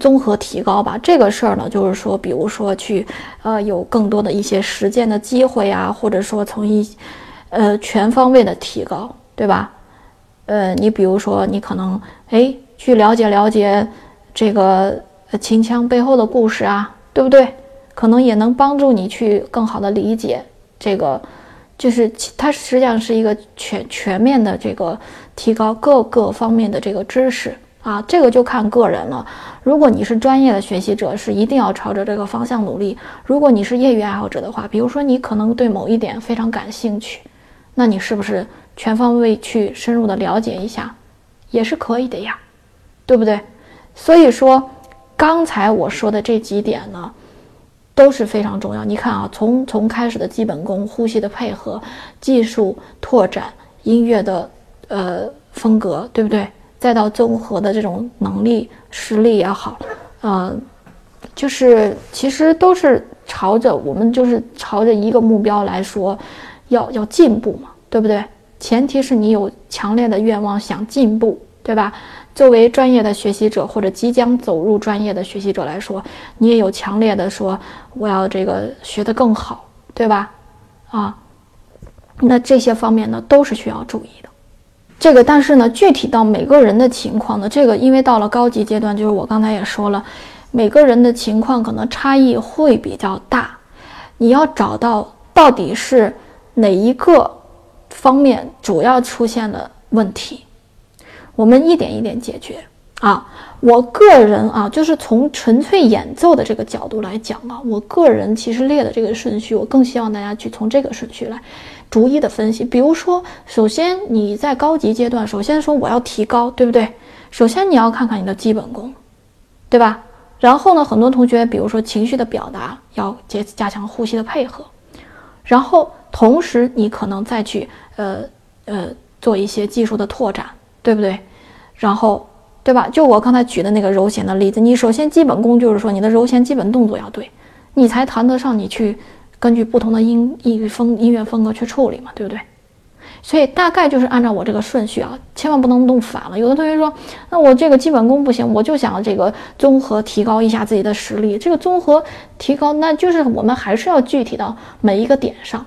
综合提高吧，这个事儿呢，就是说，比如说去，呃，有更多的一些实践的机会啊，或者说从一，呃，全方位的提高，对吧？呃，你比如说，你可能哎去了解了解这个秦腔背后的故事啊，对不对？可能也能帮助你去更好的理解这个，就是它实际上是一个全全面的这个提高各个方面的这个知识。啊，这个就看个人了。如果你是专业的学习者，是一定要朝着这个方向努力。如果你是业余爱好者的话，比如说你可能对某一点非常感兴趣，那你是不是全方位去深入的了解一下，也是可以的呀，对不对？所以说，刚才我说的这几点呢，都是非常重要。你看啊，从从开始的基本功、呼吸的配合、技术拓展、音乐的呃风格，对不对？再到综合的这种能力、实力也好，呃，就是其实都是朝着我们就是朝着一个目标来说，要要进步嘛，对不对？前提是你有强烈的愿望想进步，对吧？作为专业的学习者或者即将走入专业的学习者来说，你也有强烈的说我要这个学得更好，对吧？啊，那这些方面呢都是需要注意的。这个，但是呢，具体到每个人的情况呢，这个因为到了高级阶段，就是我刚才也说了，每个人的情况可能差异会比较大，你要找到到底是哪一个方面主要出现了问题，我们一点一点解决。啊。我个人啊，就是从纯粹演奏的这个角度来讲啊，我个人其实列的这个顺序，我更希望大家去从这个顺序来。逐一的分析，比如说，首先你在高级阶段，首先说我要提高，对不对？首先你要看看你的基本功，对吧？然后呢，很多同学，比如说情绪的表达，要加加强呼吸的配合，然后同时你可能再去呃呃做一些技术的拓展，对不对？然后对吧？就我刚才举的那个柔弦的例子，你首先基本功就是说你的柔弦基本动作要对，你才谈得上你去。根据不同的音音风音乐风格去处理嘛，对不对？所以大概就是按照我这个顺序啊，千万不能弄反了。有的同学说，那我这个基本功不行，我就想这个综合提高一下自己的实力。这个综合提高，那就是我们还是要具体到每一个点上。